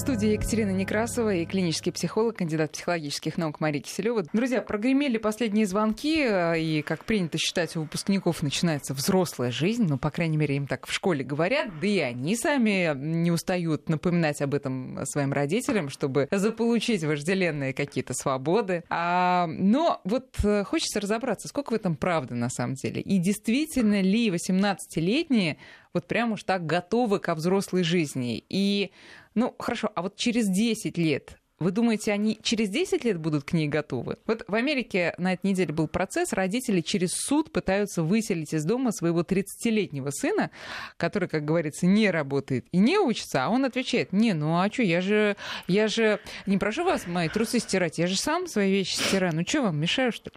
В студии Екатерина Некрасова и клинический психолог, кандидат психологических наук Мария Киселева. Друзья, прогремели последние звонки, э, и, как принято считать, у выпускников начинается взрослая жизнь, ну, по крайней мере, им так в школе говорят, да и они сами не устают напоминать об этом своим родителям, чтобы заполучить вожделенные какие-то свободы. А, но вот э, хочется разобраться, сколько в этом правды на самом деле, и действительно ли 18-летние вот прям уж так готовы ко взрослой жизни. И ну, хорошо, а вот через 10 лет вы думаете, они через 10 лет будут к ней готовы? Вот в Америке на этой неделе был процесс, родители через суд пытаются выселить из дома своего 30-летнего сына, который, как говорится, не работает и не учится, а он отвечает, не, ну а что, я же, я же не прошу вас мои трусы стирать, я же сам свои вещи стираю, ну что вам, мешаю, что ли?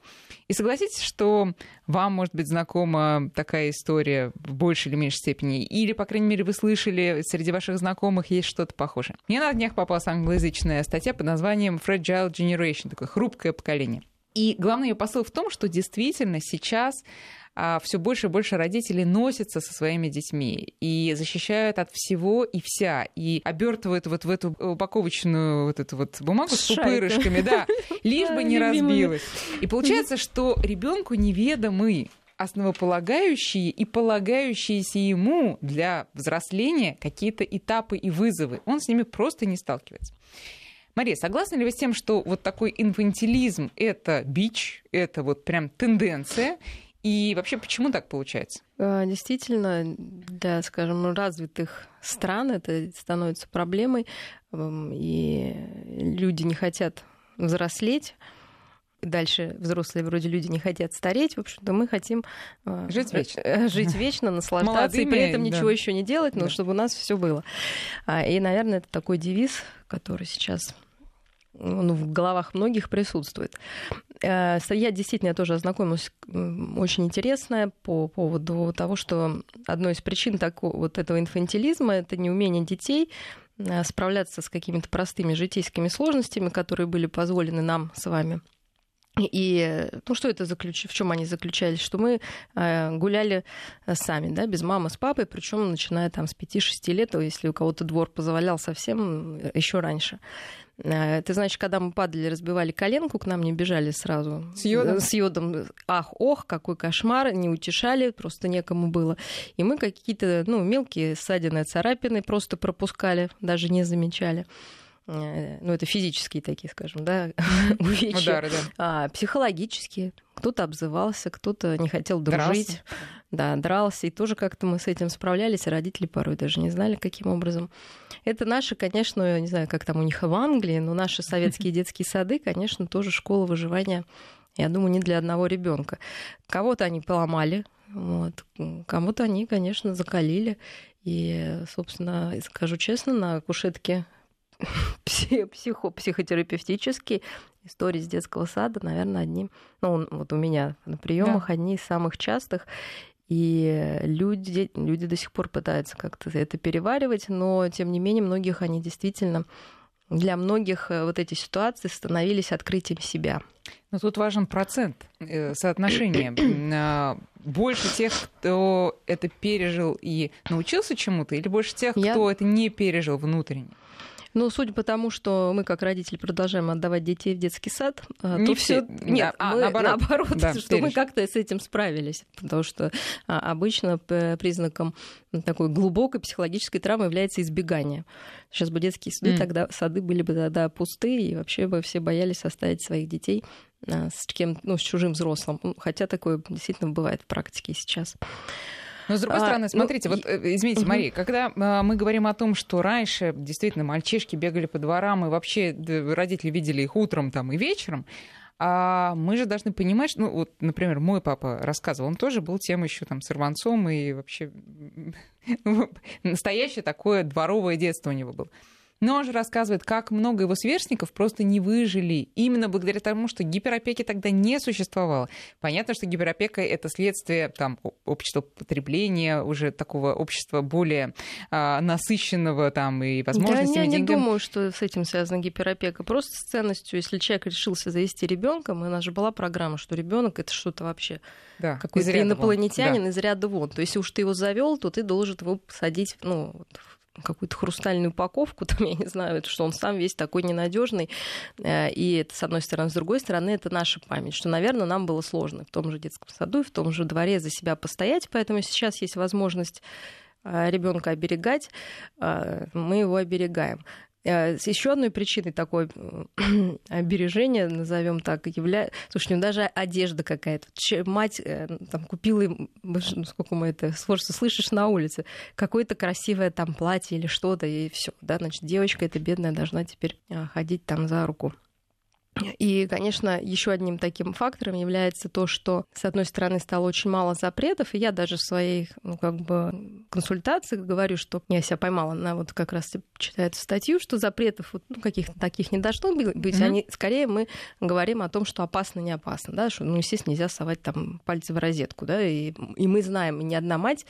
И согласитесь, что вам, может быть, знакома такая история в большей или меньшей степени, или, по крайней мере, вы слышали, среди ваших знакомых есть что-то похожее. Мне на днях попалась англоязычная статья под названием Fragile Generation, такое хрупкое поколение. И главный ее посыл в том, что действительно сейчас а все больше и больше родителей носятся со своими детьми и защищают от всего и вся, и обертывают вот в эту упаковочную вот эту вот бумагу с пупырышками, да, лишь бы не разбилась. И получается, что ребенку неведомы основополагающие и полагающиеся ему для взросления какие-то этапы и вызовы. Он с ними просто не сталкивается. Мария, согласны ли вы с тем, что вот такой инфантилизм — это бич, это вот прям тенденция, и вообще, почему так получается? А, действительно, для, скажем, развитых стран это становится проблемой, и люди не хотят взрослеть. Дальше взрослые вроде люди не хотят стареть. В общем-то, мы хотим а, жить вечно, э, жить вечно наслаждаться Молодыми, и при этом ничего да. еще не делать, но да. чтобы у нас все было. А, и, наверное, это такой девиз, который сейчас ну, в головах многих присутствует. Э, я действительно тоже ознакомилась, очень интересная по поводу того, что одной из причин такого, вот этого инфантилизма это неумение детей э, справляться с какими-то простыми житейскими сложностями, которые были позволены нам с вами. И ну, что это заключ... в чем они заключались? Что мы э, гуляли сами, да, без мамы, с папой, причем начиная там с 5-6 лет, если у кого-то двор позволял совсем еще раньше. Э, ты знаешь, когда мы падали, разбивали коленку, к нам не бежали сразу. С йодом? С йодом. Ах, ох, какой кошмар, не утешали, просто некому было. И мы какие-то ну, мелкие ссадины, царапины просто пропускали, даже не замечали э, ну, это физические такие, скажем, да, увечья. Удары, да. А, психологические. Кто-то обзывался, кто-то не хотел дружить. Дрался. Да, дрался. И тоже как-то мы с этим справлялись, и родители порой даже не знали, каким образом. Это наши, конечно, не знаю, как там у них в Англии, но наши советские детские сады, конечно, тоже школа выживания, я думаю, не для одного ребенка. Кого-то они поломали, вот. Кому-то они, конечно, закалили. И, собственно, скажу честно, на кушетке психо психотерапевтические истории с детского сада, наверное, одни, ну, вот у меня на приемах да. одни из самых частых. И люди, люди до сих пор пытаются как-то это переваривать, но тем не менее многих они действительно для многих э, вот эти ситуации становились открытием себя. Но тут важен процент, э, соотношение. А, больше тех, кто это пережил и научился чему-то, или больше тех, Я... кто это не пережил внутренне? Ну, судя по тому, что мы, как родители, продолжаем отдавать детей в детский сад, э, не то все... Нет, а, мы наоборот, наоборот да, что мы как-то с этим справились. Потому что а, обычно признаком такой глубокой психологической травмы является избегание. Сейчас бы детские сады, mm. тогда сады были бы тогда пустые, и вообще бы все боялись оставить своих детей а, с кем ну, с чужим взрослым. Хотя такое действительно бывает в практике сейчас. Но с другой а, стороны, смотрите, ну, вот э, извините, угу. Мария, когда а, мы говорим о том, что раньше действительно мальчишки бегали по дворам, и вообще родители видели их утром там и вечером, а мы же должны понимать, что, ну, вот, например, мой папа рассказывал, он тоже был тем еще там сорванцом, и вообще настоящее такое дворовое детство у него было. Но он же рассказывает, как много его сверстников просто не выжили именно благодаря тому, что гиперопеки тогда не существовало. Понятно, что гиперопека — это следствие там, общества потребления, уже такого общества более а, насыщенного там, и возможностями. Да, я не деньгами. думаю, что с этим связана гиперопека. Просто с ценностью, если человек решился завести ребенка, у нас же была программа, что ребенок это что-то вообще да, какой-то инопланетянин да. из ряда вон. То есть, если уж ты его завел, то ты должен его посадить ну, какую-то хрустальную упаковку, там, я не знаю, что он сам весь такой ненадежный. Э, и это с одной стороны. С другой стороны, это наша память, что, наверное, нам было сложно в том же детском саду и в том же дворе за себя постоять. Поэтому сейчас есть возможность э, ребенка оберегать, э, мы его оберегаем. Э, с еще одной причиной такой обережения, назовем так, является... Слушай, ну даже одежда какая-то. Мать э, там, купила, ну, сколько мы это сложно слышишь на улице, какое-то красивое там платье или что-то, и все, да, значит, девочка эта бедная должна теперь э, ходить там за руку. И, конечно, еще одним таким фактором является то, что, с одной стороны, стало очень мало запретов, и я даже в своих ну, как бы, консультациях говорю, что я себя поймала на вот как раз читает статью, что запретов вот, ну, каких-то таких не должно быть. Mm-hmm. Они, скорее мы говорим о том, что опасно, не опасно, да, что, ну, естественно, нельзя совать там пальцы в розетку, да, и, и мы знаем, и ни одна мать,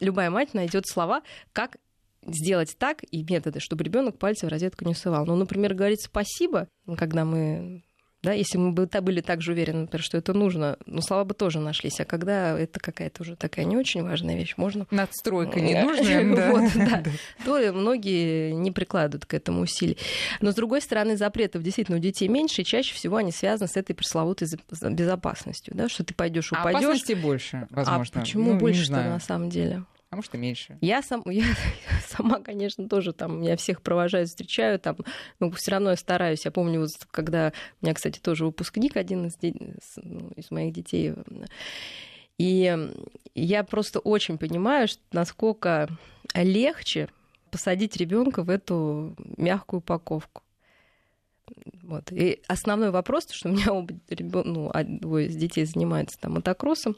любая мать найдет слова, как сделать так и методы, чтобы ребенок пальцы в розетку не совал. Ну, например, говорить спасибо, когда мы да, если мы бы были так же уверены, например, что это нужно, ну, слова бы тоже нашлись. А когда это какая-то уже такая не очень важная вещь, можно... Надстройка не нужна, вот, да. То многие не прикладывают к этому усилий. Но, с другой стороны, запретов действительно у детей меньше, и чаще всего они связаны с этой пресловутой безопасностью, да, что ты пойдешь упадешь. А опасности больше, возможно. А почему ну, больше-то на самом деле? А может и меньше. Я, сам, я сама, конечно, тоже там, я всех провожаю, встречаю, там, но все равно я стараюсь. Я помню, вот, когда у меня, кстати, тоже выпускник, один из, ну, из моих детей, и я просто очень понимаю, насколько легче посадить ребенка в эту мягкую упаковку. Вот. И основной вопрос, что у меня оба ребен... ну, двое из детей занимаются там мотокроссом,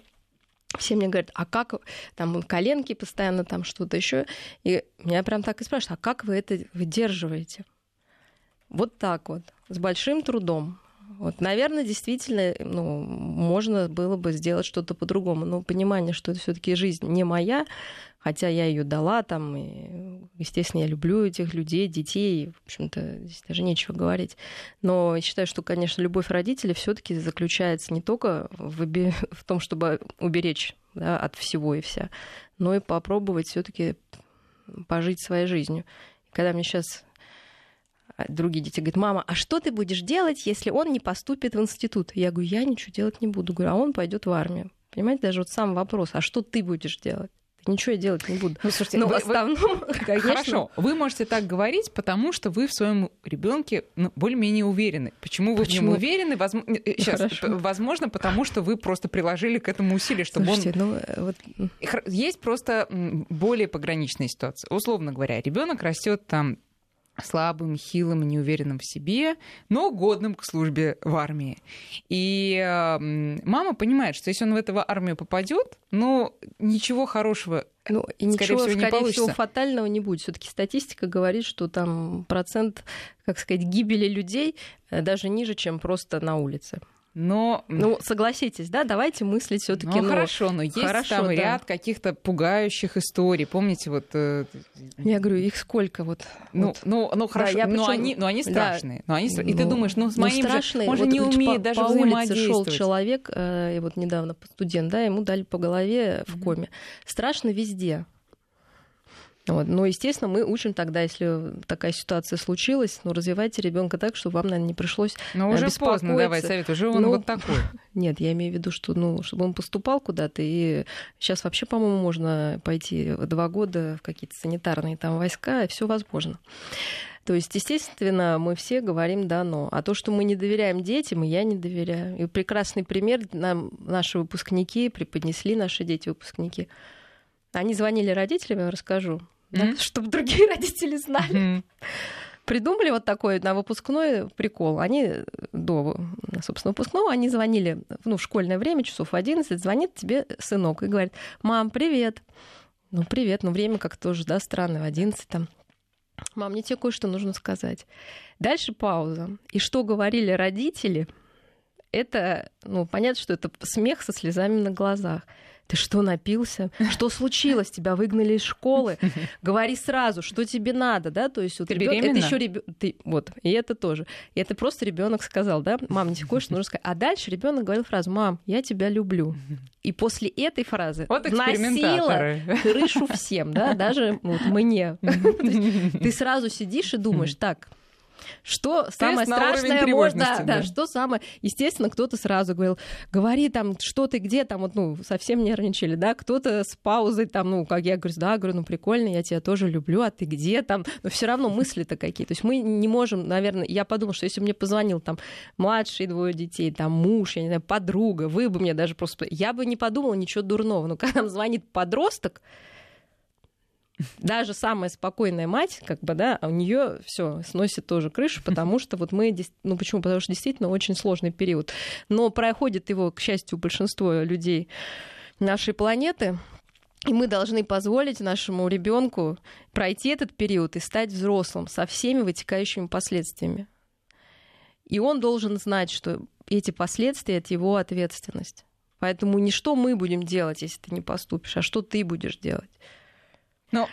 все мне говорят, а как там коленки постоянно там что-то еще. И меня прям так и спрашивают, а как вы это выдерживаете? Вот так вот, с большим трудом. Вот, наверное, действительно, ну, можно было бы сделать что-то по-другому. Но понимание, что это все-таки жизнь не моя, хотя я ее дала, там, и, естественно, я люблю этих людей, детей, в общем-то, здесь даже нечего говорить. Но я считаю, что, конечно, любовь родителей все-таки заключается не только в, в том, чтобы уберечь да, от всего и вся, но и попробовать все-таки пожить своей жизнью. Когда мне сейчас другие дети говорят, мама, а что ты будешь делать, если он не поступит в институт? Я говорю, я ничего делать не буду. Говорю, а он пойдет в армию. Понимаете, даже вот сам вопрос, а что ты будешь делать? ничего я делать не буду. Ну, слушайте, Но вы, в основном, вы... конечно... Хорошо, вы можете так говорить, потому что вы в своем ребенке ну, более-менее уверены. Почему вы Почему? в нем уверены? Возможно, Сейчас, Хорошо. возможно, потому что вы просто приложили к этому усилия, чтобы Слушайте, он... Ну, э, вот... Есть просто более пограничная ситуация. Условно говоря, ребенок растет там слабым, хилым, неуверенным в себе, но годным к службе в армии. И э, мама понимает, что если он в эту армию попадет, ну ничего хорошего ну, и скорее ничего, всего, не скорее получится. всего, фатального не будет. Все-таки статистика говорит, что там процент, как сказать, гибели людей э, даже ниже, чем просто на улице. Но... Ну, согласитесь, да, давайте мыслить все таки Ну, ну, хорошо, но есть хорошо, там да. ряд каких-то пугающих историй. Помните, вот... Э, Я говорю, их сколько вот? Ну, вот. ну, ну хорошо, да, я но, они, но они страшные. Да. Но они, и ты ну, думаешь, ну, с ну, моим страшные. же... Он вот, не умеет по, даже по улице шел человек, э, вот недавно студент, да, ему дали по голове в коме. Страшно везде. Вот. Но, естественно, мы учим тогда, если такая ситуация случилась, ну, развивайте ребенка так, чтобы вам, наверное, не пришлось Но уже поздно давай совет, уже он ну, вот такой. Нет, я имею в виду, что, ну, чтобы он поступал куда-то, и сейчас вообще, по-моему, можно пойти два года в какие-то санитарные там войска, и все возможно. То есть, естественно, мы все говорим «да, но». А то, что мы не доверяем детям, и я не доверяю. И прекрасный пример нам наши выпускники преподнесли, наши дети-выпускники. Они звонили родителям, я расскажу да, mm-hmm. чтобы другие родители знали. Mm-hmm. Придумали вот такой на выпускной прикол. Они до, собственно, выпускного, они звонили ну, в школьное время, часов 11, звонит тебе сынок и говорит, мам, привет. Ну, привет, но время как тоже, да, странное, в 11 там. Мам, мне тебе кое-что нужно сказать. Дальше пауза. И что говорили родители, это, ну, понятно, что это смех со слезами на глазах. Ты что, напился? Что случилось? Тебя выгнали из школы? Говори сразу, что тебе надо, да? То есть вот Ты беременна? это еще ребенок, вот, и это тоже. И это просто ребенок сказал, да, мам, мне кое-что нужно сказать. А дальше ребенок говорил фразу, мам, я тебя люблю. И после этой фразы Вот экспериментаторы. крышу всем, да, даже вот мне. Ты сразу сидишь и думаешь, так, что самое на уровень страшное, можно, да, да. что самое, естественно, кто-то сразу говорил, говори там, что ты, где там, вот, ну, совсем нервничали, да, кто-то с паузой там, ну, как я говорю, да, говорю, ну, прикольно, я тебя тоже люблю, а ты где там, но все равно мысли-то какие, то есть мы не можем, наверное, я подумала, что если бы мне позвонил там младшие двое детей, там муж, я не знаю, подруга, вы бы мне даже просто, я бы не подумала ничего дурного, но когда нам звонит подросток, даже самая спокойная мать, как бы, да, а у нее все сносит тоже крышу, потому что вот мы, ну почему? Потому что действительно очень сложный период. Но проходит его, к счастью, большинство людей нашей планеты, и мы должны позволить нашему ребенку пройти этот период и стать взрослым со всеми вытекающими последствиями. И он должен знать, что эти последствия это его ответственность. Поэтому не что мы будем делать, если ты не поступишь, а что ты будешь делать. Но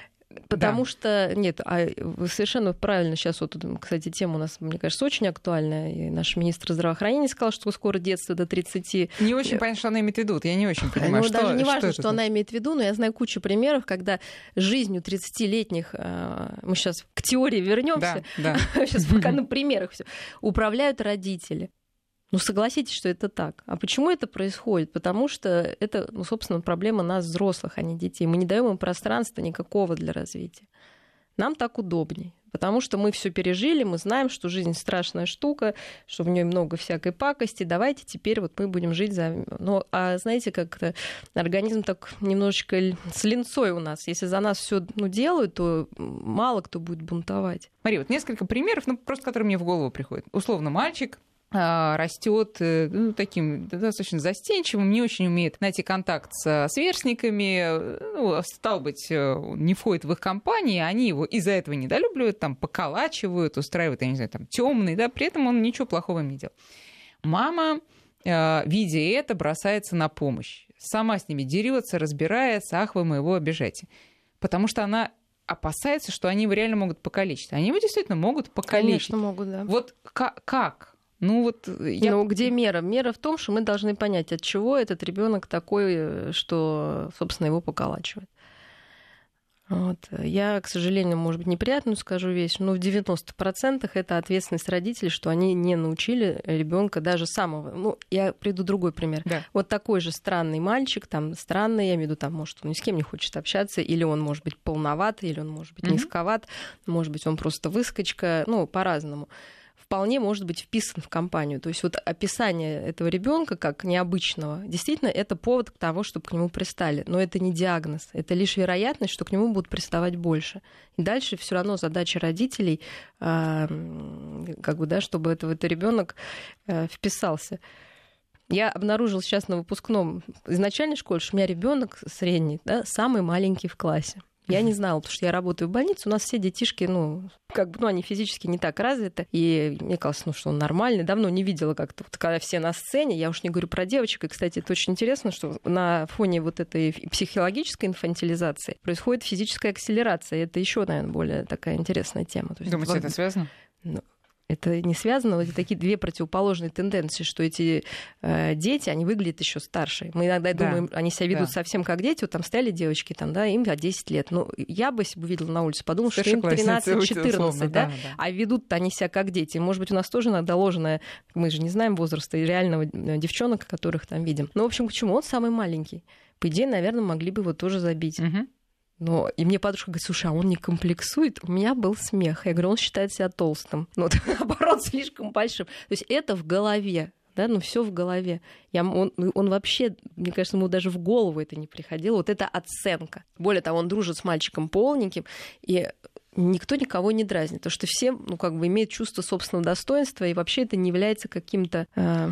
Потому что, нет, а совершенно правильно сейчас вот, кстати, тема у нас, мне кажется, очень актуальная. И наш министр здравоохранения сказал, что скоро детство до 30 не очень понятно, что она имеет в виду. Я не очень понимаю, ну, что даже не важно, это что, за- она имеет в виду, но я знаю кучу примеров, когда жизнью 30-летних, э, мы сейчас к теории вернемся, Да, да. сейчас пока на примерах все, управляют родители. Ну, согласитесь, что это так. А почему это происходит? Потому что это, ну, собственно, проблема нас, взрослых, а не детей. Мы не даем им пространства никакого для развития. Нам так удобней. Потому что мы все пережили, мы знаем, что жизнь страшная штука, что в ней много всякой пакости. Давайте теперь вот мы будем жить за... Ну, а знаете, как-то организм так немножечко с линцой у нас. Если за нас все ну, делают, то мало кто будет бунтовать. Смотри, вот несколько примеров, ну, просто которые мне в голову приходят. Условно, мальчик растет ну, таким достаточно застенчивым, не очень умеет найти контакт со сверстниками, э, ну, стал быть, э, не входит в их компании, они его из-за этого недолюбливают, там, поколачивают, устраивают, я не знаю, там, темный, да, при этом он ничего плохого не делал. Мама, э, видя это, бросается на помощь. Сама с ними дерется, разбирается, ах, вы моего обижаете. Потому что она опасается, что они его реально могут покалечить. Они его действительно могут покалечить. Конечно, могут, да. Вот ка- как? Ну вот я... Ну, где мера? Мера в том, что мы должны понять, от чего этот ребенок такой, э, что, собственно, его поколачивает. Вот. Я, к сожалению, может быть, неприятную скажу вещь, но в 90% это ответственность родителей, что они не научили ребенка даже самого. Ну, я приду другой пример. Да. Вот такой же странный мальчик, там странный, я имею в виду, там, может, он ни с кем не хочет общаться, или он может быть полноват, или он может быть Мгм. низковат, может быть, он просто выскочка, ну, по-разному вполне может быть вписан в компанию. То есть вот описание этого ребенка как необычного, действительно, это повод к тому, чтобы к нему пристали. Но это не диагноз, это лишь вероятность, что к нему будут приставать больше. И дальше все равно задача родителей, а, как бы, да, чтобы это, это ребенок э, вписался. Я обнаружила сейчас на выпускном из начальной школы, что у меня ребенок средний, да, самый маленький в классе. Я не знала, потому что я работаю в больнице, у нас все детишки, ну, как бы, ну, они физически не так развиты, и мне казалось, ну, что он нормальный. Давно не видела как-то, вот, когда все на сцене, я уж не говорю про девочек, и, кстати, это очень интересно, что на фоне вот этой психологической инфантилизации происходит физическая акселерация, это еще, наверное, более такая интересная тема. То есть Думаете, во- это связано? Это не связано, вот такие две противоположные тенденции, что эти э, дети, они выглядят еще старше. Мы иногда Да, думаем, они себя ведут да. совсем как дети, вот там стояли девочки, там, да, им 10 лет. Ну, я бы, если бы увидела на улице, подумала, что им Старшеклассницы, 13-14, условно, да? да. А ведут-то они себя как дети. Может быть, у нас тоже иногда ложное, мы же не знаем возраста реального э, девчонок, которых там видим. Ну, в общем, почему? Он самый маленький. По идее, наверное, могли бы его тоже забить. Мгм. Но и мне подружка говорит, слушай, а он не комплексует? У меня был смех. Я говорю, он считает себя толстым. Ну, вот, наоборот, слишком большим. То есть это в голове. Да, ну все в голове. Я, он, он вообще, мне кажется, ему даже в голову это не приходило. Вот это оценка. Более того, он дружит с мальчиком полненьким, и никто никого не дразнит. Потому что все, ну, как бы имеют чувство собственного достоинства, и вообще это не является каким-то, э,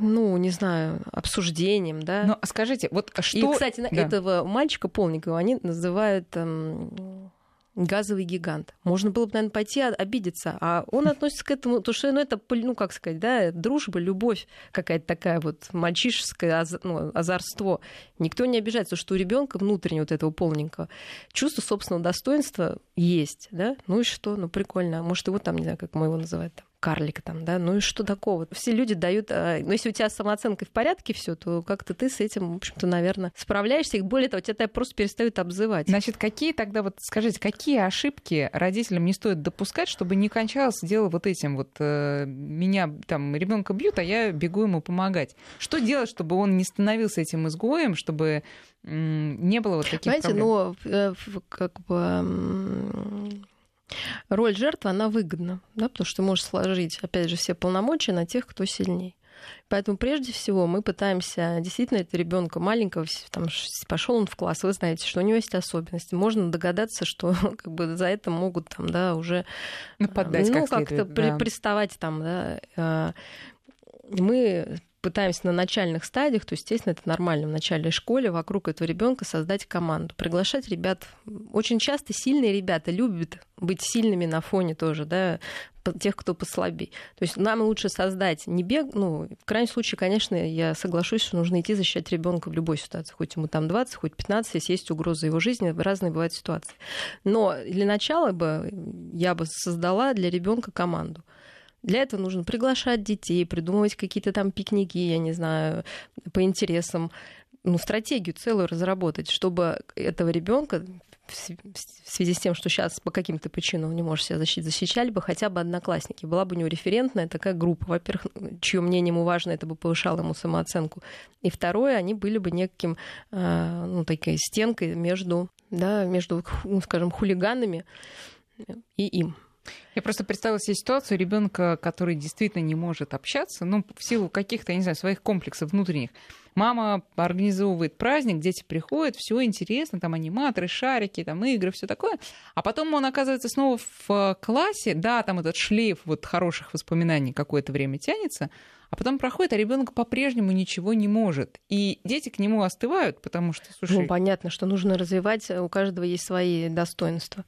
ну, не знаю, обсуждением, да. Ну, а скажите, вот что... И, кстати, Да. этого мальчика полненького они называют эм, газовый гигант. Можно было бы, наверное, пойти обидеться, а он относится к этому, то что, ну, это, ну, как сказать, да, дружба, любовь какая-то такая вот мальчишеское аз, ну, озорство. Никто не обижается, что у ребенка внутренне вот этого полненького чувство собственного достоинства есть, да, ну и что, ну, прикольно, может, его там, не знаю, как мы его называем, там, карлик там, да, ну и что такого? Все люди дают, а, ну если у тебя с самооценкой в порядке все, то как-то ты с этим, в общем-то, наверное, справляешься, и более того, тебя просто перестают обзывать. Значит, какие тогда, вот скажите, какие ошибки родителям не стоит допускать, чтобы не кончалось дело вот этим вот, э, меня там ребенка бьют, а я бегу ему помогать. Что делать, чтобы он не становился этим изгоем, чтобы не было вот таких Знаете, проблем? но э, как бы роль жертвы, она выгодна, да, потому что ты можешь сложить, опять же, все полномочия на тех, кто сильней. Поэтому прежде всего мы пытаемся действительно это ребенка маленького, там пошел он в класс, вы знаете, что у него есть особенности. Можно догадаться, что как бы за это могут там, да, уже Нападать ну, как то да. приставать там, да. А, мы пытаемся на начальных стадиях, то, естественно, это нормально в начальной школе, вокруг этого ребенка создать команду, приглашать ребят. Очень часто сильные ребята любят быть сильными на фоне тоже, да, тех, кто послабей. То есть нам лучше создать не бег, ну, в крайнем случае, конечно, я соглашусь, что нужно идти защищать ребенка в любой ситуации, хоть ему там 20, хоть 15, если есть угроза его жизни, разные бывают ситуации. Но для начала бы я бы создала для ребенка команду. Для этого нужно приглашать детей, придумывать какие-то там пикники, я не знаю, по интересам, ну, стратегию целую разработать, чтобы этого ребенка в связи с тем, что сейчас по каким-то причинам не может себя защитить, защищали бы хотя бы одноклассники. Была бы у него референтная такая группа. Во-первых, чье мнение ему важно, это бы повышало ему самооценку. И второе, они были бы неким, а, ну, такой стенкой между, да, между, ну, скажем, хулиганами и им. Я просто представила себе ситуацию ребенка, который действительно не может общаться, ну, в силу каких-то, я не знаю, своих комплексов внутренних. Мама организовывает праздник, дети приходят, все интересно, там аниматоры, шарики, там игры, все такое. А потом он оказывается снова в классе, да, там этот шлейф вот хороших воспоминаний какое-то время тянется, а потом проходит, а ребенок по-прежнему ничего не может. И дети к нему остывают, потому что, слушай... Ну, понятно, что нужно развивать, у каждого есть свои достоинства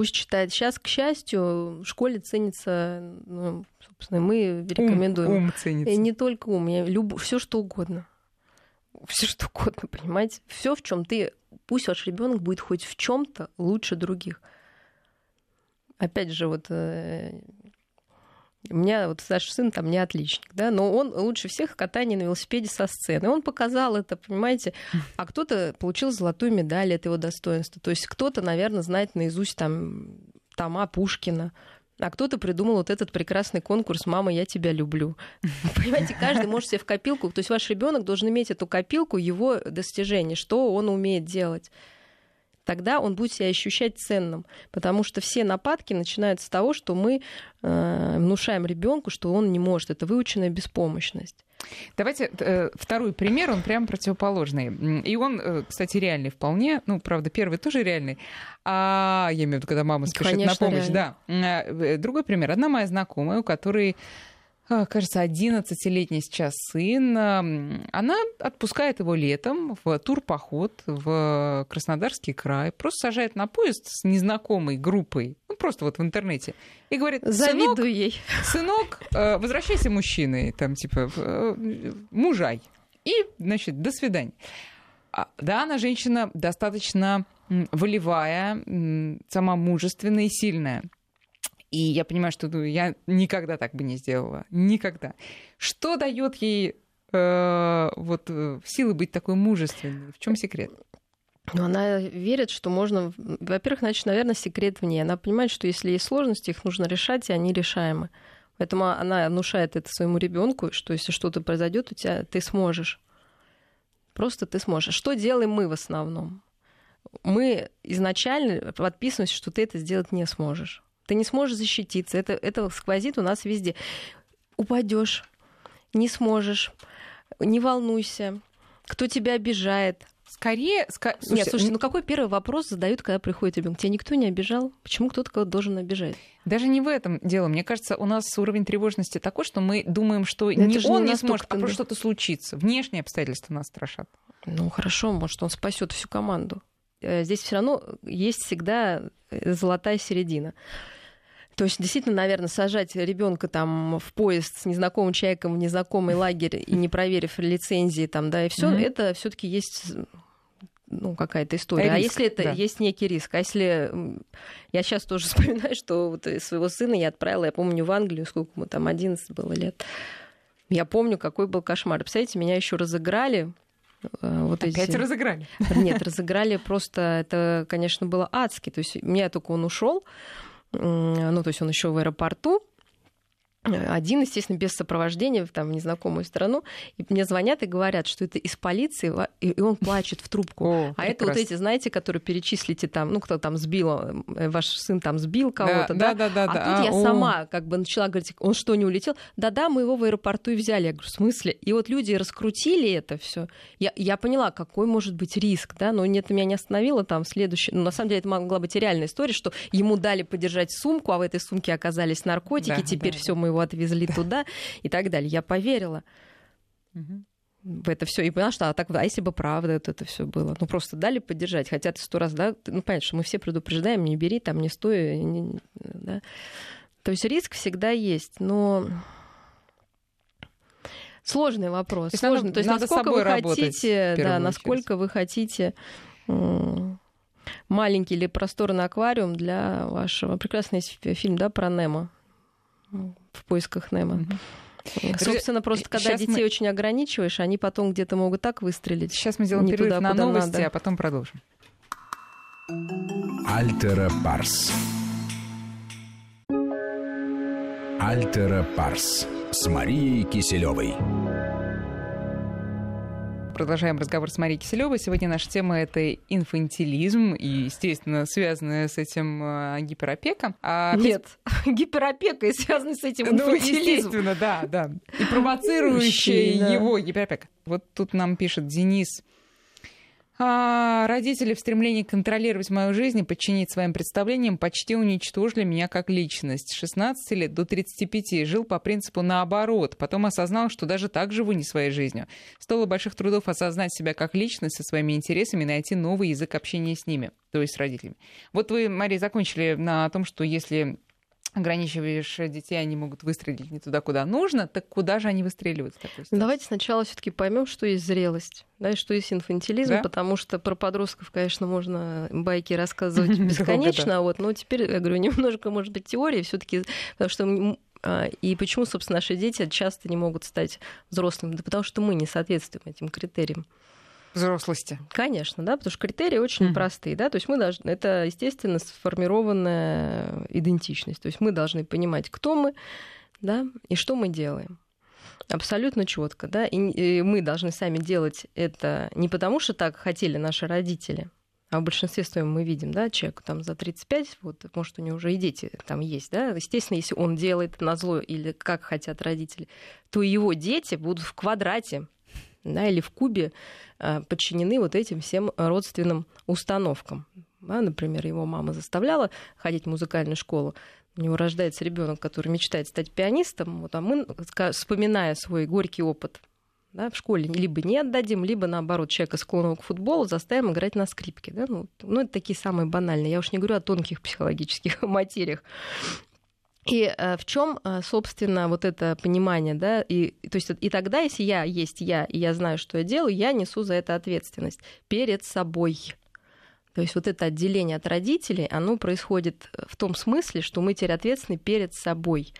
пусть читает. Сейчас, к счастью, в школе ценится, ну, собственно, мы рекомендуем. Ум, ум ценится. И не только ум, я люб... все что угодно. Все что угодно, понимаете? Все, в чем ты, пусть ваш ребенок будет хоть в чем-то лучше других. Опять же, вот э, у меня вот старший сын там не отличник, да, но он лучше всех катание на велосипеде со сцены. Он показал это, понимаете, а кто-то получил золотую медаль, это его достоинство. То есть кто-то, наверное, знает наизусть там Тома Пушкина, а кто-то придумал вот этот прекрасный конкурс «Мама, я тебя люблю». Понимаете, каждый может себе в копилку, то есть ваш ребенок должен иметь эту копилку его достижений, что он умеет делать тогда он будет себя ощущать ценным. Потому что все нападки начинаются с того, что мы э, внушаем ребенку, что он не может. Это выученная беспомощность. Давайте э, второй пример, он прям противоположный. И он, э, кстати, реальный вполне. Ну, правда, первый тоже реальный. А я имею в виду, когда мама спешит Конечно, на помощь. Реально. Да. Э, другой пример. Одна моя знакомая, у которой кажется, 11-летний сейчас сын, она отпускает его летом в турпоход в Краснодарский край, просто сажает на поезд с незнакомой группой, ну просто вот в интернете, и говорит, завидую сынок, ей. Сынок, э, возвращайся мужчиной, там типа э, мужай. И, значит, до свидания. А, да, она женщина достаточно волевая, сама мужественная и сильная. И я понимаю, что ну, я никогда так бы не сделала. Никогда. Что дает ей э, вот э, силы быть такой мужественной? В чем секрет? Ну, она верит, что можно... Во-первых, значит, наверное, секрет в ней. Она понимает, что если есть сложности, их нужно решать, и они решаемы. Поэтому она внушает это своему ребенку, что если что-то произойдет, у тебя ты сможешь. Просто ты сможешь. Что делаем мы в основном? Мы изначально подписываемся, что ты это сделать не сможешь ты не сможешь защититься. Это, это сквозит у нас везде. Упадешь, не сможешь, не волнуйся, кто тебя обижает. Скорее, ска... слушай, нет, слушай, ну какой первый вопрос задают, когда приходит ребенок? Тебя никто не обижал? Почему кто-то кого-то должен обижать? Даже не в этом дело. Мне кажется, у нас уровень тревожности такой, что мы думаем, что не он не, не сможет, а просто что-то случится. Внешние обстоятельства нас страшат. Ну хорошо, может, он спасет всю команду. э, здесь все равно есть всегда золотая середина. То есть, действительно, наверное, сажать ребенка там в поезд с незнакомым человеком в незнакомый лагерь и не проверив лицензии, там, да, и все, mm-hmm. это все-таки есть ну, какая-то история. А риск, а если это да. есть некий риск? А если я сейчас тоже вспоминаю, что вот своего сына я отправила, я помню, в Англию, сколько ему там, 11 было лет. Я помню, какой был кошмар. Представляете, меня еще разыграли. Э, вот Опять эти... разыграли? Нет, разыграли просто, это, конечно, было адски. То есть у меня только он ушел, ну, то есть он еще в аэропорту, один, естественно, без сопровождения там, в незнакомую страну. И мне звонят и говорят, что это из полиции, и он плачет в трубку. О, а это вот эти, знаете, которые перечислите там, ну, кто там сбил, э, ваш сын там сбил кого-то, да? Да, да, да. А да. тут а, я о. сама как бы начала говорить, он что, не улетел? Да-да, мы его в аэропорту и взяли. Я говорю, в смысле? И вот люди раскрутили это все. Я, я поняла, какой может быть риск, да, но нет, меня не остановило там следующее. Ну, на самом деле, это могла быть и реальная история, что ему дали подержать сумку, а в этой сумке оказались наркотики, да, теперь да, все мы его отвезли туда и так далее. Я поверила. В это все и поняла, что а так, а если бы правда вот это все было, ну просто дали поддержать, хотя ты сто раз, да, ну понятно, что мы все предупреждаем, не бери, там не стой, не, да. То есть риск всегда есть, но сложный вопрос, То сложный. Надо, То есть надо насколько вы хотите, да, насколько вы хотите маленький или просторный аквариум для вашего. Прекрасный фильм, да, про Немо в поисках Немо. Mm-hmm. Собственно, просто когда Сейчас детей мы... очень ограничиваешь, они потом где-то могут так выстрелить. Сейчас мы сделаем перерыв туда, на новости, надо. а потом продолжим. Альтера Парс. Альтера Парс с Марией Киселевой. Продолжаем разговор с Марией Киселевой. Сегодня наша тема — это инфантилизм и, естественно, связанная с этим э, гиперопека. А... Нет, гиперопека и связанная с этим инфантилизм. Ну, естественно, да, да. И провоцирующая его гиперопека. Вот тут нам пишет Денис а родители в стремлении контролировать мою жизнь и подчинить своим представлениям почти уничтожили меня как личность. С 16 лет до 35 жил по принципу наоборот. Потом осознал, что даже так живу не своей жизнью. Стоило больших трудов осознать себя как личность со своими интересами и найти новый язык общения с ними, то есть с родителями. Вот вы, Мария, закончили на том, что если ограничиваешь детей, они могут выстрелить не туда, куда нужно, так куда же они выстреливают? Давайте сначала все-таки поймем, что есть зрелость, да, и что есть инфантилизм, да? потому что про подростков, конечно, можно байки рассказывать бесконечно, вот, но теперь, я говорю, немножко, может быть, теории все-таки, потому что а, и почему, собственно, наши дети часто не могут стать взрослыми? Да потому что мы не соответствуем этим критериям взрослости. Конечно, да, потому что критерии очень mm простые, да, то есть мы должны, это, естественно, сформированная идентичность, то есть мы должны понимать, кто мы, да, и что мы делаем. Абсолютно четко, да, и, и мы должны сами делать это не потому, что так хотели наши родители, а в большинстве своем мы видим, да, человек там за 35, вот, может, у него уже и дети там есть, да, естественно, если он делает на зло или как хотят родители, то его дети будут в квадрате да, или в кубе э, подчинены вот этим всем родственным установкам. Да, например, его мама заставляла ходить в музыкальную школу, у него рождается ребенок, который мечтает стать пианистом, вот, а мы, вспоминая свой горький опыт да, в школе, либо не отдадим, либо наоборот человека склонного к футболу заставим играть на скрипке. Да? Ну, ну, это такие самые банальные. Я уж не говорю о тонких психологических материях. И э, в чем, э, собственно, вот это понимание, да, и, то есть, и тогда, если я есть я, и я знаю, что я делаю, я несу за это ответственность перед собой. То есть вот это отделение от родителей, оно происходит в том смысле, что мы теперь ответственны перед собой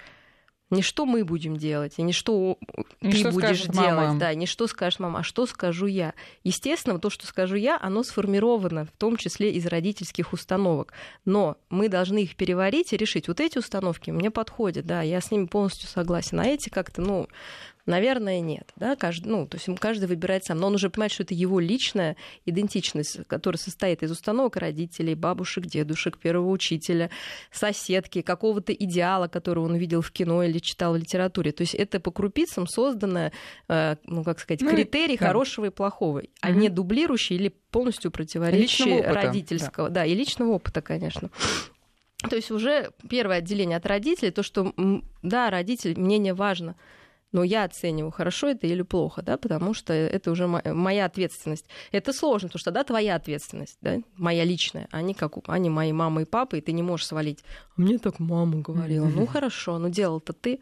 не что мы будем делать, и не что не ты что будешь делать, мама. да, не что скажет мама, а что скажу я. Естественно, то, что скажу я, оно сформировано в том числе из родительских установок. Но мы должны их переварить и решить, вот эти установки мне подходят, да, я с ними полностью согласен, а эти как-то, ну, Наверное, нет. Да? Каждый, ну, то есть каждый выбирает сам. Но он уже понимает, что это его личная идентичность, которая состоит из установок родителей, бабушек, дедушек, первого учителя, соседки, какого-то идеала, который он видел в кино или читал в литературе. То есть это по крупицам созданное, э, ну, как сказать, ну, критерий да. хорошего и плохого, а не дублирующий или полностью противоречащий родительского. Да. да, и личного опыта, конечно. То есть уже первое отделение от родителей, то, что, да, родитель, мнение важно, но я оцениваю, хорошо это или плохо, да, потому что это уже моя ответственность. Это сложно, потому что да, твоя ответственность, да, моя личная, они как они мои мама и папа, и ты не можешь свалить. А мне так мама говорила. Ну хорошо, но делал-то ты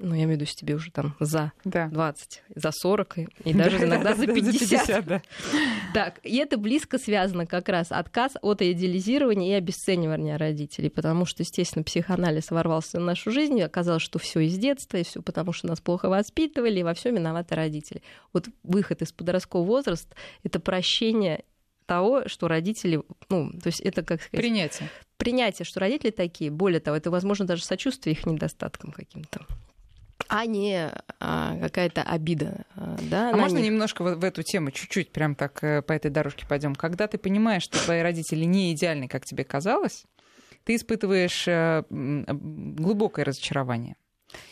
ну, я имею в виду, тебе уже там за да. 20, за 40 и, и даже да, иногда да, за 50. За 50 да. Так, и это близко связано как раз отказ от идеализирования и обесценивания родителей, потому что, естественно, психоанализ ворвался в нашу жизнь, и оказалось, что все из детства, и все потому, что нас плохо воспитывали, и во всем виноваты родители. Вот выход из подросткового возраста — это прощение того, что родители, ну, то есть это как сказать... Принятие. Принятие, что родители такие. Более того, это, возможно, даже сочувствие их недостаткам каким-то а не а, какая-то обида. А, да, а можно них. немножко в, в эту тему чуть-чуть прям так э, по этой дорожке пойдем? Когда ты понимаешь, что твои родители не идеальны, как тебе казалось, ты испытываешь э, глубокое разочарование.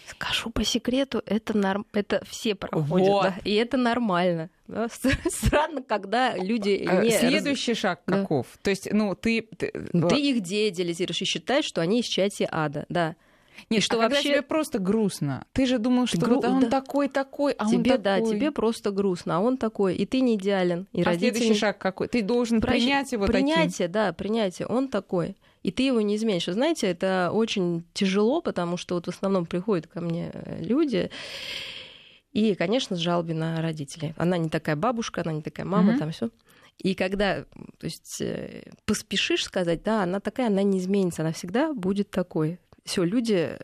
Скажу по секрету, это, норм... это все проходят, вот. да? и это нормально. Да? Странно, когда люди а, не... Следующий шаг да. каков? То есть, ну, ты... Ты, ты их деидеализируешь и считаешь, что они из чати ада, да. Нет, что а вообще тебе просто грустно. Ты же думал, что Гру... вот он да. такой такой, а тебе, он такой. да, тебе просто грустно, а он такой, и ты не идеален. И а родители... следующий шаг какой? Ты должен Прощ... принять его Принятие, таким. да, принятие. Он такой. И ты его не изменишь. Знаете, это очень тяжело, потому что вот в основном приходят ко мне э, люди, и, конечно, с жалобой на родителей. Она не такая бабушка, она не такая мама, mm-hmm. там все. И когда, то есть, э, поспешишь сказать, да, она такая, она не изменится, она всегда будет такой все, люди э,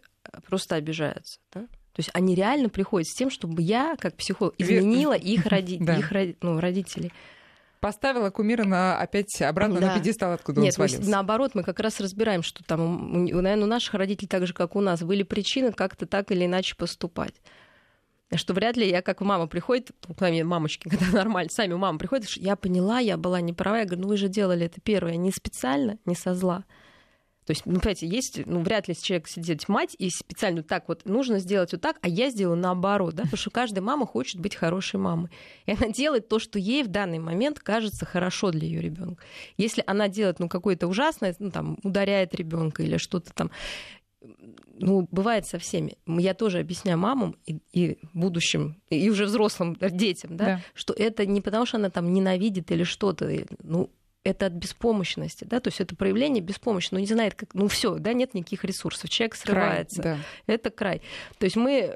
просто обижаются. Да? То есть они реально приходят с тем, чтобы я, как психолог, изменила их, роди... да. их ну, родителей. Поставила кумира на опять обратно да. на пьедестал, откуда Нет, он свалился. Нет, наоборот, мы как раз разбираем, что там, наверное, у наших родителей так же, как у нас, были причины как-то так или иначе поступать что вряд ли я, как мама приходит, к нами мамочки, когда нормально, сами у мамы приходят, я поняла, я была неправа, я говорю, ну вы же делали это первое, не специально, не со зла. То есть, ну, понимаете, есть, ну, вряд ли человек сидит мать и специально так вот нужно сделать вот так, а я сделаю наоборот, да, потому что каждая мама хочет быть хорошей мамой. И она делает то, что ей в данный момент кажется хорошо для ее ребенка. Если она делает, ну, какое-то ужасное, ну, там, ударяет ребенка или что-то там, ну, бывает со всеми. Я тоже объясняю мамам и, и будущим, и уже взрослым детям, да, да, что это не потому, что она там ненавидит или что-то. Ну, это от беспомощности, да, то есть это проявление беспомощности, ну не знает, как, ну все, да, нет никаких ресурсов, человек срывается, край, да. это край. То есть мы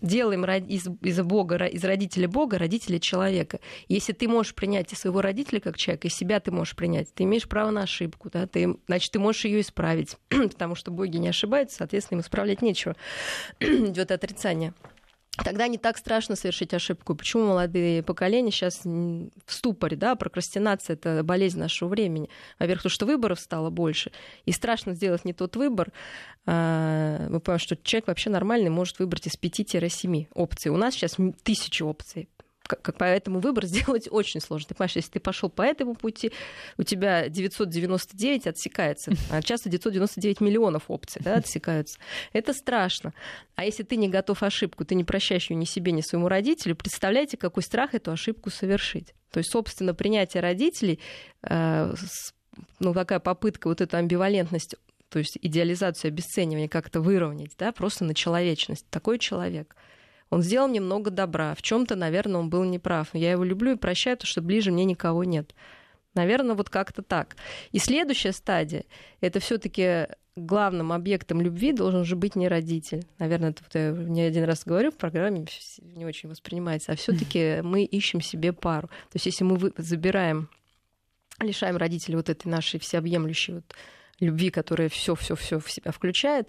делаем из, из Бога, из родителя Бога родителя человека. Если ты можешь принять и своего родителя как человека, и себя ты можешь принять, ты имеешь право на ошибку, да, ты, значит, ты можешь ее исправить, потому что боги не ошибаются, соответственно, им исправлять нечего. Идет отрицание. Тогда не так страшно совершить ошибку. Почему молодые поколения сейчас в ступоре, да, прокрастинация — это болезнь нашего времени. Во-первых, потому что выборов стало больше, и страшно сделать не тот выбор. А, мы понимаем, что человек вообще нормальный может выбрать из 5-7 опций. У нас сейчас тысячи опций как, поэтому выбор сделать очень сложно. Ты понимаешь, если ты пошел по этому пути, у тебя 999 отсекается, а часто 999 миллионов опций да, отсекаются. Это страшно. А если ты не готов ошибку, ты не прощаешь ее ни себе, ни своему родителю, представляете, какой страх эту ошибку совершить. То есть, собственно, принятие родителей, э, ну, такая попытка вот эту амбивалентность то есть идеализацию, обесценивание как-то выровнять, да, просто на человечность. Такой человек – он сделал мне много добра. В чем-то, наверное, он был неправ. Я его люблю и прощаю, потому что ближе мне никого нет. Наверное, вот как-то так. И следующая стадия — это все таки главным объектом любви должен же быть не родитель. Наверное, это я не один раз говорю в программе, не очень воспринимается. А все таки мы ищем себе пару. То есть если мы забираем, лишаем родителей вот этой нашей всеобъемлющей вот любви, которая все, все, все в себя включает,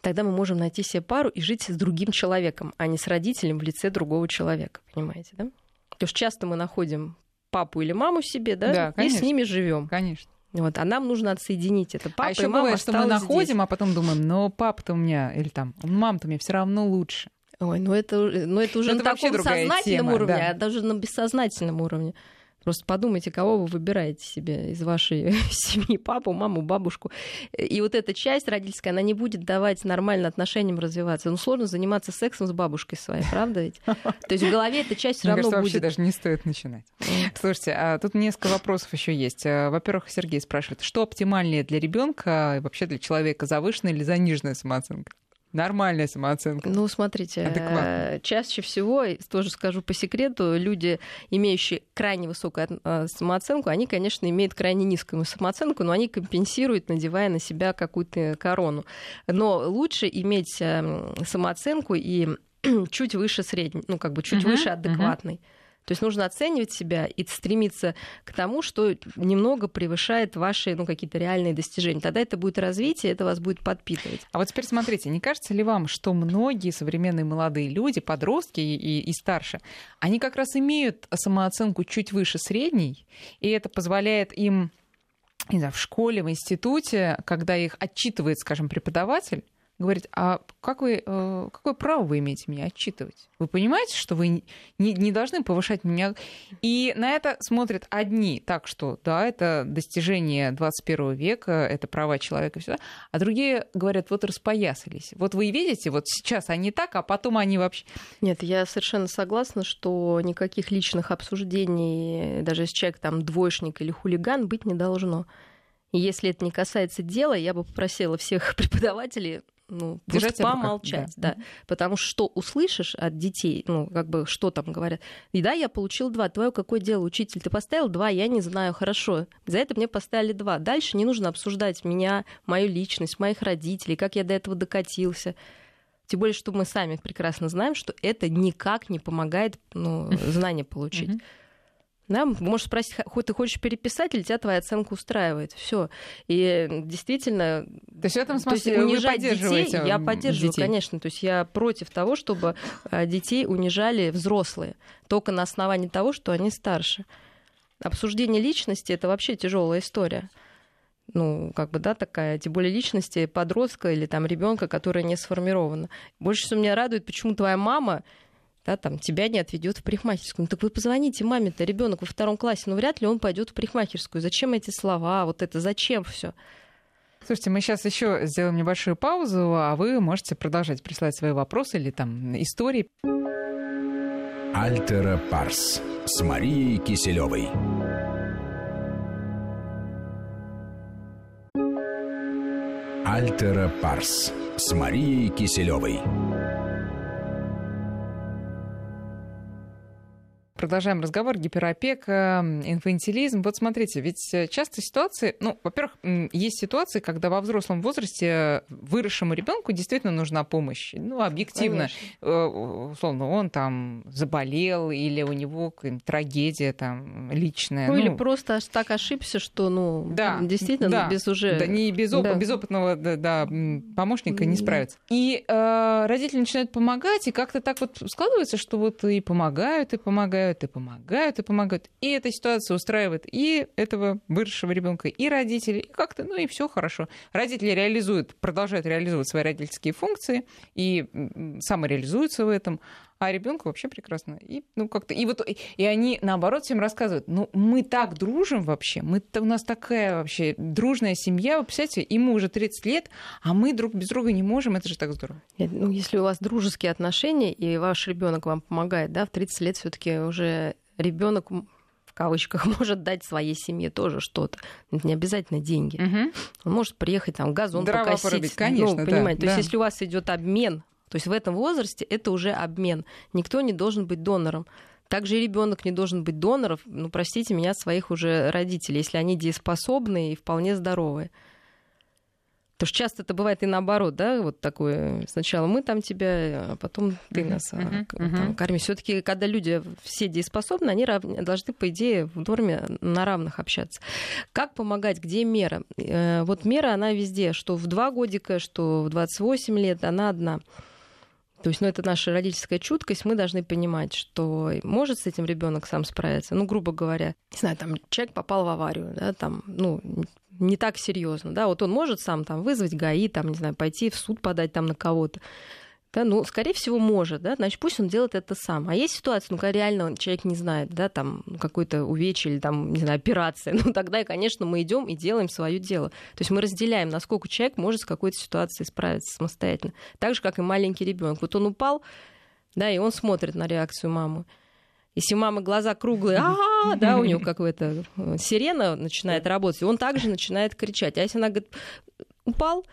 тогда мы можем найти себе пару и жить с другим человеком, а не с родителем в лице другого человека, понимаете, да? Потому что часто мы находим папу или маму себе, да, да конечно, и с ними живем. Конечно. Вот, а нам нужно отсоединить это. Папа а еще бывает, что мы находим, здесь. а потом думаем, но папа-то у меня, или там, мама-то у меня все равно лучше. Ой, ну это, ну это уже это на таком сознательном тема, уровне, да. а даже на бессознательном уровне. Просто подумайте, кого вы выбираете себе из вашей семьи, папу, маму, бабушку. И вот эта часть родительская, она не будет давать нормально отношениям развиваться. Ну, сложно заниматься сексом с бабушкой своей, правда ведь? То есть в голове эта часть все равно кажется, будет... вообще даже не стоит начинать. Слушайте, а тут несколько вопросов еще есть. А, во-первых, Сергей спрашивает, что оптимальнее для ребенка и вообще для человека, завышенная или заниженная самооценка? Нормальная самооценка? Ну, смотрите, Адекватная. э, чаще всего, тоже скажу по секрету, люди, имеющие крайне высокую э, самооценку, они, конечно, имеют крайне низкую самооценку, но они компенсируют, надевая на себя какую-то корону. Но лучше иметь э, самооценку и чуть выше средней, ну, как бы чуть Мгм, выше адекватной. То есть нужно оценивать себя и стремиться к тому, что немного превышает ваши ну, какие-то реальные достижения. Тогда это будет развитие, это вас будет подпитывать. А вот теперь смотрите, не кажется ли вам, что многие современные молодые люди, подростки и, и- старше, они как раз имеют самооценку чуть выше средней, и это позволяет им не знаю, в школе, в институте, когда их отчитывает, скажем, преподаватель, говорит, а как вы, э, какое право вы имеете меня отчитывать? Вы понимаете, что вы не, не должны повышать меня? И на это смотрят одни так, что да, это достижение 21 века, это права человека, все, а другие говорят, вот распоясались. Вот вы видите, вот сейчас они так, а потом они вообще... Нет, я совершенно согласна, что никаких личных обсуждений, даже если человек там двоечник или хулиган, быть не должно. Если это не касается дела, я бы попросила всех преподавателей ну, Держать просто в руках, помолчать, да. да. Потому что что услышишь от детей, ну, как бы, что там говорят, и да, я получил два, твое какое дело, учитель, ты поставил два, я не знаю, хорошо, за это мне поставили два. Дальше не нужно обсуждать меня, мою личность, моих родителей, как я до этого докатился. Тем более, что мы сами прекрасно знаем, что это никак не помогает ну, знания получить. Да, можешь спросить, хоть ты хочешь переписать, или тебя твоя оценка устраивает. Все. И действительно, То есть в этом то есть смысле вы унижать детей, я поддерживаю, детей? конечно. То есть я против того, чтобы э, детей унижали взрослые, только на основании того, что они старше. Обсуждение личности это вообще тяжелая история. Ну, как бы, да, такая, тем более личности подростка или там ребенка, которая не сформирована. Больше всего меня радует, почему твоя мама да, там, тебя не отведет в парикмахерскую. Ну так вы позвоните маме-то, ребенок во втором классе, ну вряд ли он пойдет в парикмахерскую. Зачем эти слова, вот это, зачем все? Слушайте, мы сейчас еще сделаем небольшую паузу, а вы можете продолжать присылать свои вопросы или там истории. Альтера Парс с Марией Киселевой. Альтера Парс с Марией Киселевой. Продолжаем разговор. Гиперопека, инфантилизм. Вот смотрите, ведь э, часто ситуации, ну, во-первых, есть ситуации, когда во взрослом возрасте выросшему ребенку действительно нужна помощь. Ну, объективно, э, условно, он там заболел или у него трагедия там личная. Ну, или ну, просто аж так ошибся, что, ну, Да, действительно, да. без уже... Да, не без, оп- Да. без опытного да, да, помощника не справится. И э, родители начинают помогать, и как-то так вот складывается, что вот и помогают, и помогают, и помогают, и помогают. И эта ситуация устраивает и этого выросшего ребенка, и родителей, и как-то, ну и все хорошо. Родители реализуют, продолжают реализовывать свои родительские функции и самореализуются в этом, а ребенку вообще прекрасно. И, ну, как-то, и, вот, и они, наоборот, всем рассказывают, ну, мы так дружим вообще, мы, у нас такая вообще дружная семья, вы представляете, ему уже 30 лет, а мы друг без друга не можем, это же так здорово. Нет, Ну, если у вас дружеские отношения, и ваш ребенок вам помогает, да, в 30 лет все таки уже ребенок в кавычках может дать своей семье тоже что-то. Это не обязательно деньги. Он может приехать там газон Дрова покосить. порубить, конечно, ну, да, понимаете, то да. есть если у вас идет обмен, то есть в этом возрасте это уже обмен. Никто не должен быть донором. Также и ребенок не должен быть донором, ну, простите меня, своих уже родителей, если они дееспособные и вполне здоровые. Потому что часто это бывает и наоборот, да, вот такое. Сначала мы там тебя, а потом ты нас к- мгм. там кормишь. Все-таки, когда люди все дееспособны, они рав- должны, по идее, в норме на равных общаться. Как помогать? Где мера? Э, Вот мера, она везде, что в два годика, что в 28 лет, она одна. То есть, ну, это наша родительская чуткость. Мы должны понимать, что может с этим ребенок сам справиться. Ну, грубо говоря, не знаю, там человек попал в аварию, да, там, ну, не так серьезно, да, вот он может сам там вызвать ГАИ, там, не знаю, пойти в суд подать там на кого-то. Да, ну, скорее всего, может, да, значит, пусть он делает это сам. А есть ситуация, ну, когда реально человек не знает, да, там, ну, какой-то увечье или там, не знаю, операция, ну, тогда, конечно, мы идем и делаем свое дело. То есть мы разделяем, насколько человек может с какой-то ситуацией справиться самостоятельно. Так же, как и маленький ребенок. Вот он упал, да, и он смотрит на реакцию мамы. Если у мамы глаза круглые, а да, у него какая-то э, сирена начинает работать, и он также начинает кричать. А если она говорит, упал,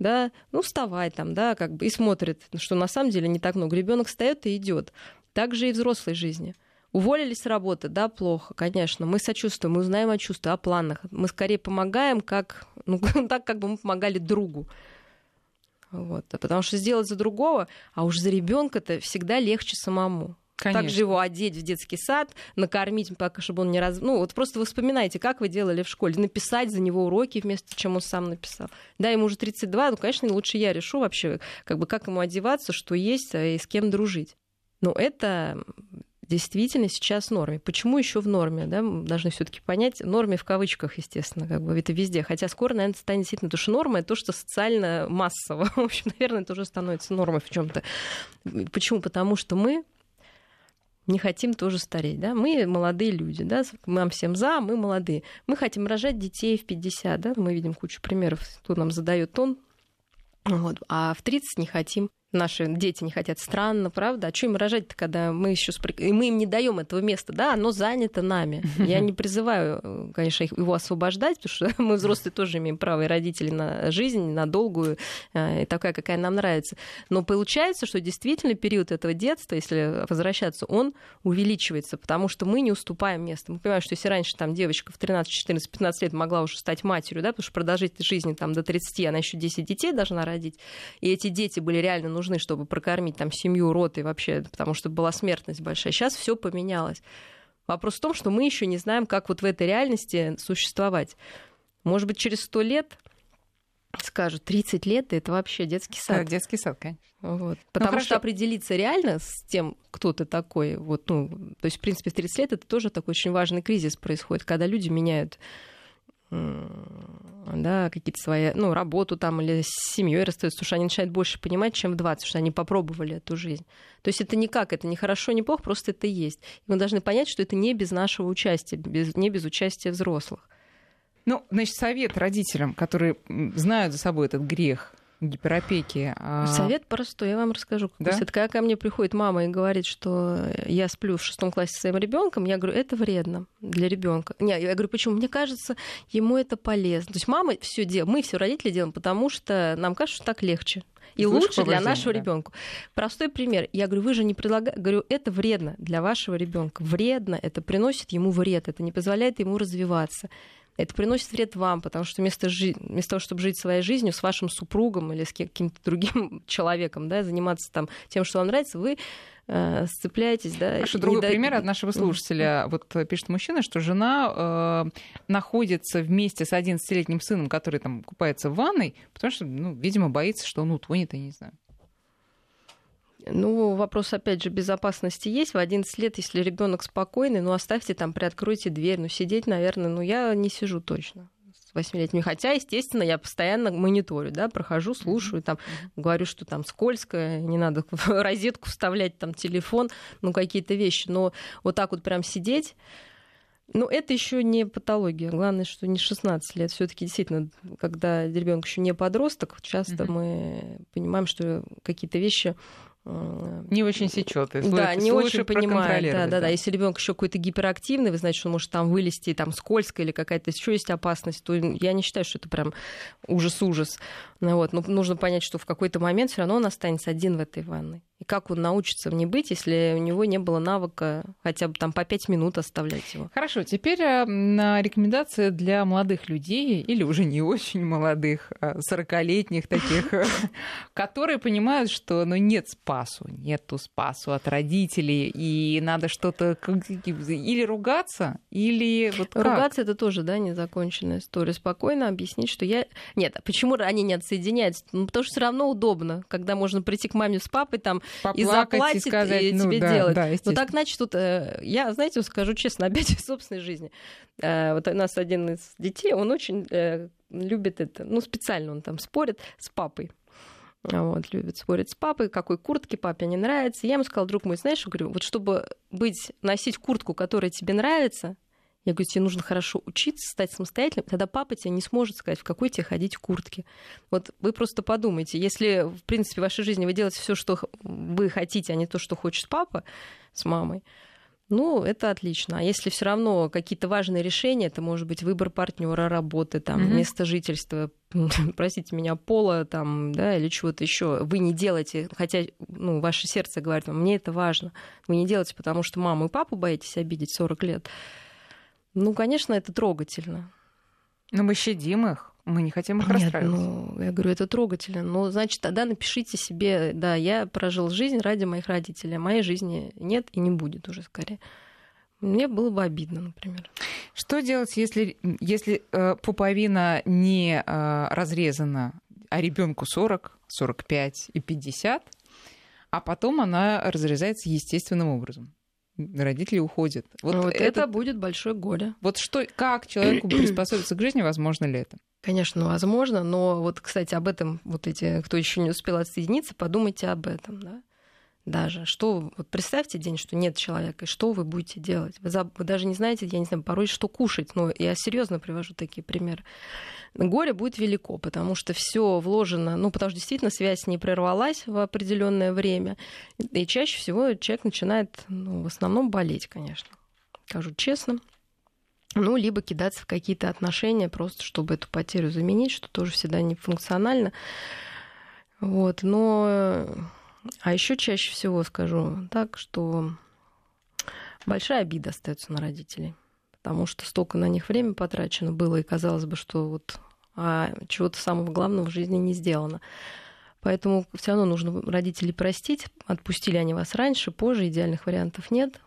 да, ну вставай там, да, как бы, и смотрит, что на самом деле не так много. Ребенок встает и идет. Так же и в взрослой жизни. Уволились с работы, да, плохо, конечно. Мы сочувствуем, мы узнаем о чувствах, о планах. Мы скорее помогаем, как, ну, так, как бы мы помогали другу. Вот. Потому что сделать за другого, а уж за ребенка-то всегда легче самому. Конечно. Также его одеть в детский сад, накормить, пока, чтобы он не раз... Ну, вот просто вы вспоминайте, как вы делали в школе. Написать за него уроки вместо чем он сам написал. Да, ему уже 32, ну, конечно, лучше я решу вообще, как бы, как ему одеваться, что есть, а и с кем дружить. Но это действительно сейчас в норме. Почему еще в норме? Да? Мы должны все-таки понять. Норме в кавычках, естественно, как бы это везде. Хотя скоро, наверное, станет действительно, потому что норма это то, что социально массово. В общем, наверное, это уже становится нормой в чем-то. Почему? Потому что мы не хотим тоже стареть. Да? Мы молодые люди, да? нам всем за, мы молодые. Мы хотим рожать детей в 50, да? мы видим кучу примеров, кто нам задает тон, вот. а в 30 не хотим наши дети не хотят. Странно, правда? А что им рожать-то, когда мы еще спр... и мы им не даем этого места? Да, оно занято нами. Я не призываю, конечно, его освобождать, потому что мы взрослые тоже имеем право и родители на жизнь, на долгую, э, и такая, какая нам нравится. Но получается, что действительно период этого детства, если возвращаться, он увеличивается, потому что мы не уступаем место. Мы понимаем, что если раньше там девочка в 13, 14, 15 лет могла уже стать матерью, да, потому что продолжительность жизни там до 30, она еще 10 детей должна родить, и эти дети были реально нужны, чтобы прокормить там семью, рот и вообще, потому что была смертность большая. Сейчас все поменялось. Вопрос в том, что мы еще не знаем, как вот в этой реальности существовать. Может быть, через сто лет скажут, 30 лет это вообще детский сад. Да, детский сад, конечно. Вот. Ну, Потому ну, что определиться реально с тем, кто ты такой, вот, ну, то есть, в принципе, в 30 лет это тоже такой очень важный кризис происходит, когда люди меняют да, какие-то свои, ну, работу там или с семьей расстаются, потому что они начинают больше понимать, чем в 20, потому что они попробовали эту жизнь. То есть это никак, это не хорошо, не плохо, просто это есть. И мы должны понять, что это не без нашего участия, без, не без участия взрослых. Ну, значит, совет родителям, которые знают за собой этот грех, гиперопеки. А Совет простой, я вам расскажу. Да? Это когда ко мне приходит мама и говорит, что я сплю в шестом классе с своим ребенком, я говорю, это вредно для ребенка. Не, я говорю, почему? Мне кажется, ему это полезно. То есть мама все делает, мы все родители делаем, потому что нам кажется, что так легче. И лучше для нашего да. ребенка. Простой пример. Я говорю, вы же не предлагаете. Говорю, это вредно для вашего ребенка. Вредно, это приносит ему вред, это не позволяет ему развиваться это приносит вред вам, потому что вместо, жи... вместо того, чтобы жить своей жизнью с вашим супругом или с каким-то другим человеком, да, заниматься там тем, что вам нравится, вы э, сцепляетесь, да. Хорошо, другой да... пример от нашего слушателя. Вот пишет мужчина, что жена э, находится вместе с 11-летним сыном, который там купается в ванной, потому что, ну, видимо, боится, что он утонет, я не знаю. Ну, вопрос, опять же, безопасности есть. В 11 лет, если ребенок спокойный, ну, оставьте там, приоткройте дверь. Ну, сидеть, наверное, ну, я не сижу точно с восьмилетними. Хотя, естественно, я постоянно мониторю, да, прохожу, слушаю, там, говорю, что там скользко, не надо в розетку вставлять там телефон, ну, какие-то вещи. Но вот так вот прям сидеть, ну, это еще не патология. Главное, что не 16 лет. Все-таки действительно, когда ребенок еще не подросток, часто mm-hmm. мы понимаем, что какие-то вещи не очень сечет. Да, не очень понимает. Да, да, да. Если ребенок еще какой-то гиперактивный, вы знаете, что он может там вылезти, там скользко или какая-то еще есть опасность, то я не считаю, что это прям ужас-ужас. Ну, вот. Но нужно понять, что в какой-то момент все равно он останется один в этой ванной. И как он научится в быть, если у него не было навыка хотя бы там по пять минут оставлять его? Хорошо, теперь э, на рекомендации для молодых людей, или уже не очень молодых, а сорокалетних таких, которые понимают, что ну, нет спасу, нету спасу от родителей, и надо что-то или ругаться, или вот как? Ругаться это тоже, да, незаконченная история. Спокойно объяснить, что я... Нет, а почему они не отсоединяются? Ну, потому что все равно удобно, когда можно прийти к маме с папой, там, и заплатит, и, сказать, и ну, тебе да, делать. Да, ну так, значит, тут э, я, знаете, скажу честно, опять в собственной жизни. Э, вот у нас один из детей, он очень э, любит это, ну, специально он там спорит с папой. Вот, любит спорить с папой, какой куртке папе не нравится. Я ему сказала, друг мой, знаешь, говорю, вот чтобы быть, носить куртку, которая тебе нравится, я говорю, тебе нужно хорошо учиться, стать самостоятельным, тогда папа тебе не сможет сказать, в какой тебе ходить куртке. Вот вы просто подумайте, если, в принципе, в вашей жизни вы делаете все, что вы хотите, а не то, что хочет папа с мамой, ну, это отлично. А если все равно какие-то важные решения, это может быть выбор партнера, работы, там, mm-hmm. место жительства, простите меня, пола, там, да, или чего-то еще, вы не делаете, хотя, ну, ваше сердце говорит вам, мне это важно, вы не делаете, потому что маму и папу боитесь обидеть 40 лет. Ну, конечно, это трогательно. Но мы щадим их. Мы не хотим их Нет, расстраивать. Ну, я говорю, это трогательно. Ну, значит, тогда напишите себе, да, я прожил жизнь ради моих родителей, а моей жизни нет и не будет уже скорее. Мне было бы обидно, например. Что делать, если, если э, пуповина не э, разрезана, а ребенку 40, 45 и 50, а потом она разрезается естественным образом? Родители уходят. Вот, вот это, это будет большое горе. Вот что, как человеку приспособиться к жизни, возможно ли это? Конечно, возможно, но вот, кстати, об этом вот эти, кто еще не успел отсоединиться, подумайте об этом, да. Даже что, вот представьте день, что нет человека, и что вы будете делать? Вы, за, вы даже не знаете, я не знаю, порой что кушать. Но я серьезно привожу такие примеры. Горе будет велико, потому что все вложено, ну, потому что действительно связь не прервалась в определенное время. И чаще всего человек начинает, ну, в основном болеть, конечно. Скажу честно ну, либо кидаться в какие-то отношения, просто чтобы эту потерю заменить, что тоже всегда не функционально. Вот, но... А еще чаще всего скажу так, что большая обида остается на родителей, потому что столько на них время потрачено было, и казалось бы, что вот а чего-то самого главного в жизни не сделано. Поэтому все равно нужно родителей простить. Отпустили они вас раньше, позже, идеальных вариантов нет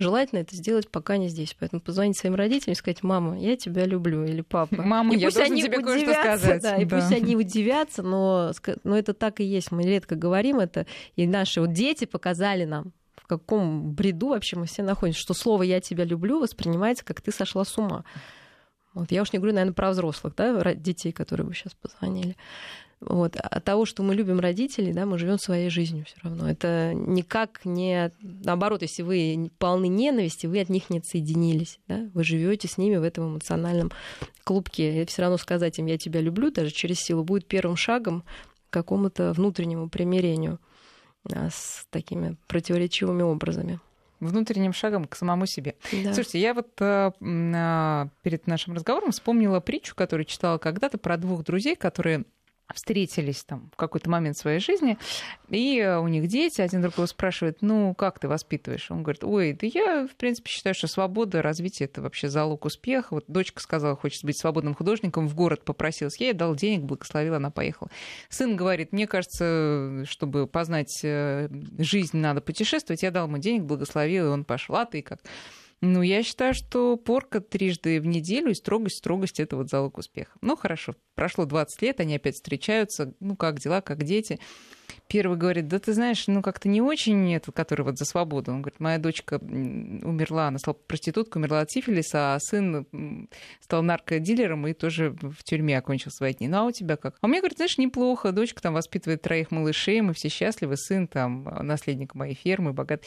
желательно это сделать, пока не здесь. Поэтому позвонить своим родителям и сказать, мама, я тебя люблю, или папа. Мама, я должен тебе кое-что сказать. Да, и да. пусть они удивятся, но, но это так и есть. Мы редко говорим это, и наши вот дети показали нам, в каком бреду вообще мы все находимся, что слово «я тебя люблю» воспринимается, как «ты сошла с ума». Вот я уж не говорю, наверное, про взрослых, да, детей, которые вы сейчас позвонили. Вот. От того, что мы любим родителей, да, мы живем своей жизнью все равно. Это никак не... Наоборот, если вы полны ненависти, вы от них не отсоединились. Да? Вы живете с ними в этом эмоциональном клубке. И все равно сказать им «я тебя люблю» даже через силу будет первым шагом к какому-то внутреннему примирению с такими противоречивыми образами внутренним шагом к самому себе. Да. Слушайте, я вот э, э, перед нашим разговором вспомнила притчу, которую читала когда-то про двух друзей, которые встретились там в какой-то момент своей жизни, и э, у них дети, один другого спрашивает, ну, как ты воспитываешь? Он говорит, ой, да я, в принципе, считаю, что свобода, развитие — это вообще залог успеха. Вот дочка сказала, хочет быть свободным художником, в город попросилась, я ей дал денег, благословила, она поехала. Сын говорит, мне кажется, чтобы познать э, жизнь, надо путешествовать, я дал ему денег, благословил, и он пошел. А ты как? Ну, я считаю, что порка трижды в неделю и строгость, строгость — это вот залог успеха. Ну, хорошо, прошло 20 лет, они опять встречаются, ну, как дела, как дети. Первый говорит, да ты знаешь, ну как-то не очень этот, который вот за свободу. Он говорит, моя дочка умерла, она стала проституткой, умерла от сифилиса, а сын стал наркодилером и тоже в тюрьме окончил свои дни. Ну а у тебя как? А меня, говорит, знаешь, неплохо, дочка там воспитывает троих малышей, мы все счастливы, сын там наследник моей фермы, богат.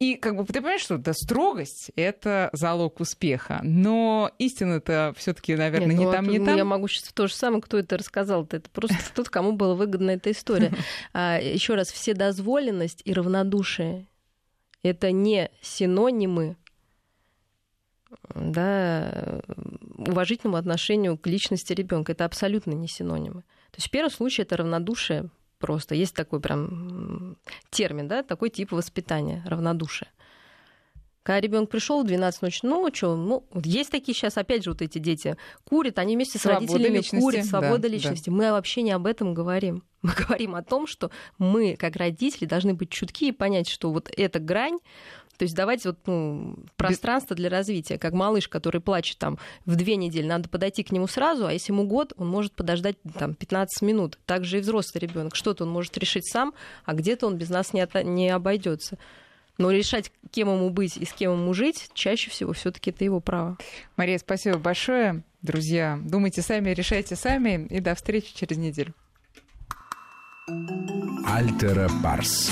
И как бы ты понимаешь, что да, строгость — это залог успеха. Но истина-то все таки наверное, Нет, не ну, там, не там. Я могу сейчас то же самое, кто это рассказал. -то. Это просто тот, кому была выгодна эта история. А, еще раз, вседозволенность и равнодушие — это не синонимы да, уважительному отношению к личности ребенка. Это абсолютно не синонимы. То есть в первом случае это равнодушие просто. Есть такой прям термин, да, такой тип воспитания, равнодушие. Когда ребенок пришел в 12 ночи, ну что, ну, есть такие сейчас, опять же, вот эти дети курят, они вместе свобода с родителями личности, курят, свобода да, личности. Да. Мы вообще не об этом говорим. Мы говорим о том, что мы, как родители, должны быть чутки и понять, что вот эта грань, то есть давать вот, ну, пространство для развития. Как малыш, который плачет там в две недели, надо подойти к нему сразу, а если ему год, он может подождать там 15 минут. Также и взрослый ребенок. Что-то он может решить сам, а где-то он без нас не, от... не обойдется. Но решать, кем ему быть и с кем ему жить, чаще всего все-таки это его право. Мария, спасибо большое. Друзья, думайте сами, решайте сами. И до встречи через неделю. Альтера Парс.